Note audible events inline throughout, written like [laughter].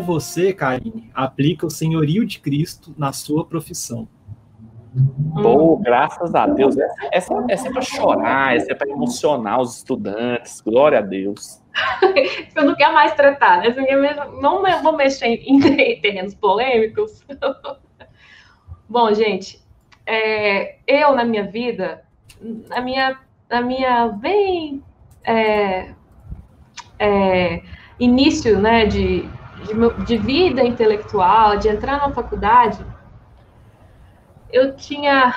como você, Karine, aplica o senhorio de Cristo na sua profissão. Pô, graças a Deus. Essa, essa é para chorar, essa é para emocionar os estudantes. Glória a Deus. [laughs] Você não quer mais tratar, né? Não vou mexer em [laughs] terrenos polêmicos. [laughs] Bom, gente, é, eu na minha vida, na minha, na minha bem é, é, início né, de, de, de vida intelectual, de entrar na faculdade, eu tinha.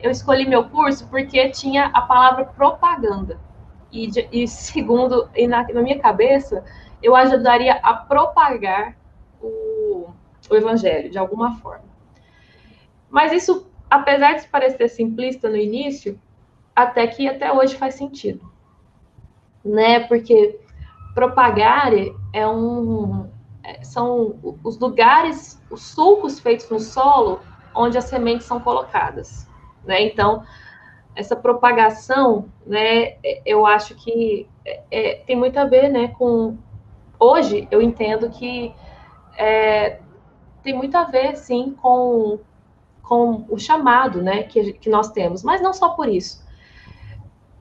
Eu escolhi meu curso porque tinha a palavra propaganda. E, e segundo, e na, na, minha cabeça, eu ajudaria a propagar o, o evangelho de alguma forma. Mas isso, apesar de parecer simplista no início, até que até hoje faz sentido. Né? Porque propagar é um, são os lugares, os sulcos feitos no solo onde as sementes são colocadas, né? Então, essa propagação, né, eu acho que é, é, tem muito a ver, né, com hoje eu entendo que é, tem muito a ver, sim, com, com o chamado, né, que, que nós temos, mas não só por isso.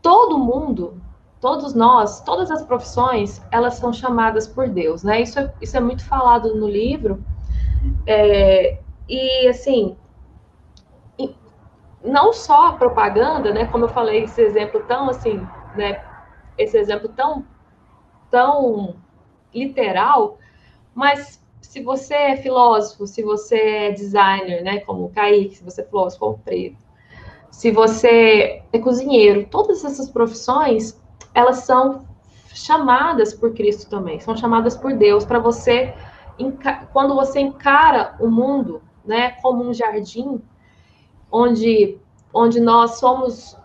Todo mundo, todos nós, todas as profissões, elas são chamadas por Deus, né? Isso é, isso é muito falado no livro. É, e assim, não só a propaganda, né, como eu falei, esse exemplo tão assim, né, esse exemplo tão tão literal, mas se você é filósofo, se você é designer, né, como o Kaique, se você é filósofo como o Preto, se você é cozinheiro, todas essas profissões, elas são chamadas por Cristo também, são chamadas por Deus para você quando você encara o mundo, né, como um jardim, onde, onde nós somos,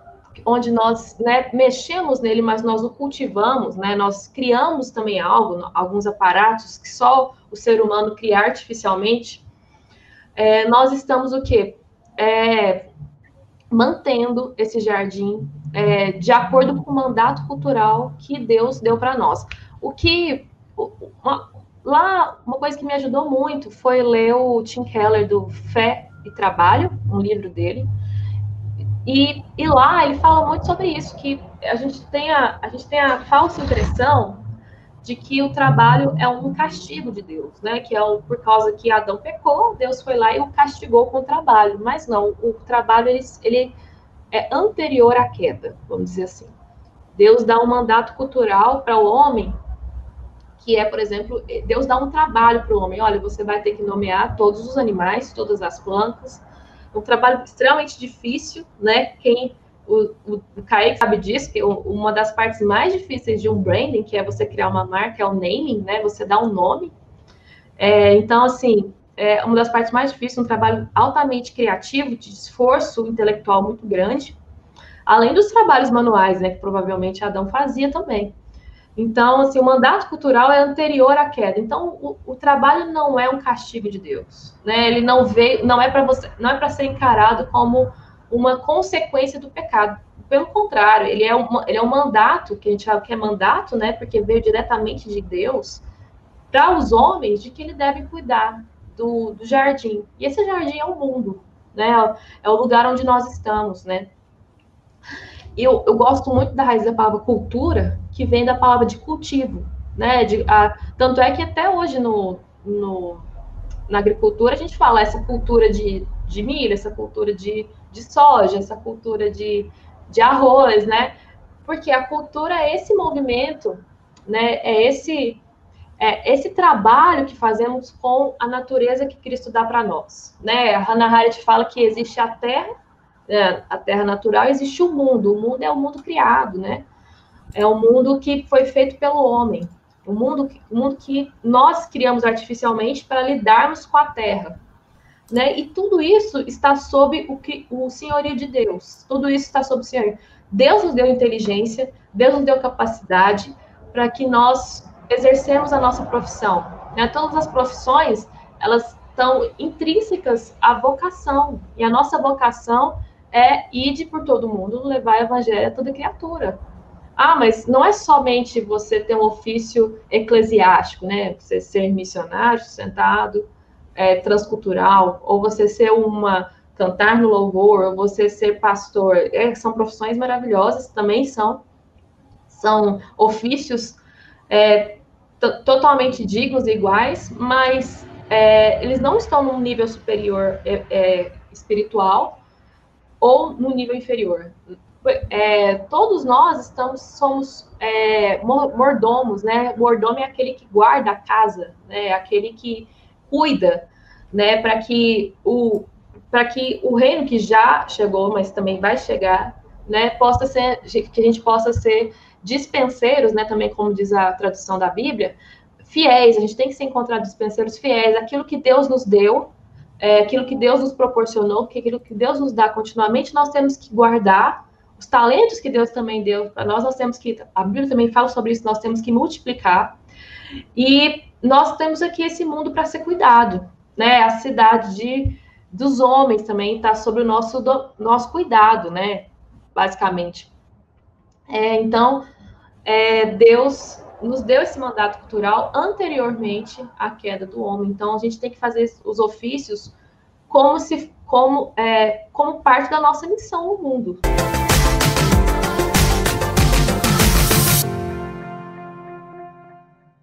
onde nós né, mexemos nele, mas nós o cultivamos, né? Nós criamos também algo, alguns aparatos que só o ser humano cria artificialmente. É, nós estamos o quê? É, mantendo esse jardim é, de acordo com o mandato cultural que Deus deu para nós. O que uma, lá uma coisa que me ajudou muito foi ler o Tim Keller do Fé e Trabalho, um livro dele. E, e lá ele fala muito sobre isso, que a gente tem a, a gente tem a falsa impressão de que o trabalho é um castigo de Deus, né? Que é um, por causa que Adão pecou, Deus foi lá e o castigou com o trabalho. Mas não, o trabalho ele, ele é anterior à queda, vamos dizer assim. Deus dá um mandato cultural para o homem que é, por exemplo, Deus dá um trabalho para o homem. Olha, você vai ter que nomear todos os animais, todas as plantas. Um trabalho extremamente difícil, né? Quem o, o, o Kaique sabe disso, que uma das partes mais difíceis de um branding, que é você criar uma marca, é o naming, né? Você dá um nome. É, então, assim, é uma das partes mais difíceis, um trabalho altamente criativo, de esforço intelectual muito grande, além dos trabalhos manuais, né? Que provavelmente Adão fazia também. Então, assim, o mandato cultural é anterior à queda. Então, o, o trabalho não é um castigo de Deus, né? Ele não veio, não é para você, não é para ser encarado como uma consequência do pecado. Pelo contrário, ele é um, ele é um mandato que a gente fala que é mandato, né? Porque veio diretamente de Deus para os homens de que ele deve cuidar do, do jardim. E esse jardim é o mundo, né? É o lugar onde nós estamos, né? eu, eu gosto muito da raiz da palavra cultura, que vem da palavra de cultivo, né? De, a, tanto é que até hoje no, no, na agricultura a gente fala essa cultura de, de milho, essa cultura de, de soja, essa cultura de, de arroz, né? Porque a cultura é esse movimento, né? É esse é esse trabalho que fazemos com a natureza que Cristo dá para nós, né? A Hannah Arendt fala que existe a terra né, a terra natural, existe o mundo. O mundo é o mundo criado, né? É o mundo que foi feito pelo homem. O mundo, o mundo que nós criamos artificialmente para lidarmos com a terra. Né? E tudo isso está sob o, que, o senhorio de Deus. Tudo isso está sob o senhorio. Deus nos deu inteligência, Deus nos deu capacidade para que nós exercemos a nossa profissão. Né? Todas as profissões, elas estão intrínsecas à vocação. E a nossa vocação é ide por todo mundo levar o evangelho a toda criatura. ah, mas não é somente você ter um ofício eclesiástico, né? Você ser missionário, sustentado, é, transcultural, ou você ser uma cantar no louvor, ou você ser pastor, é, são profissões maravilhosas, também são, são ofícios é, totalmente dignos e iguais, mas é, eles não estão num nível superior é, é, espiritual ou no nível inferior. É, todos nós estamos, somos é, mordomos, né? Mordomo é aquele que guarda a casa, né? Aquele que cuida, né? Para que o para que o reino que já chegou, mas também vai chegar, né? Possa ser que a gente possa ser dispenseiros, né? Também como diz a tradução da Bíblia, fiéis. A gente tem que se encontrar dispenseiros fiéis. Aquilo que Deus nos deu, é, aquilo que Deus nos proporcionou, aquilo que Deus nos dá continuamente, nós temos que guardar os talentos que Deus também deu para nós, nós temos que, a Bíblia também fala sobre isso, nós temos que multiplicar. E nós temos aqui esse mundo para ser cuidado, né? A cidade de, dos homens também está sob o nosso, do, nosso cuidado, né? Basicamente. É, então, é, Deus nos deu esse mandato cultural anteriormente à queda do homem. Então, a gente tem que fazer os ofícios como se como, é, como parte da nossa missão no mundo.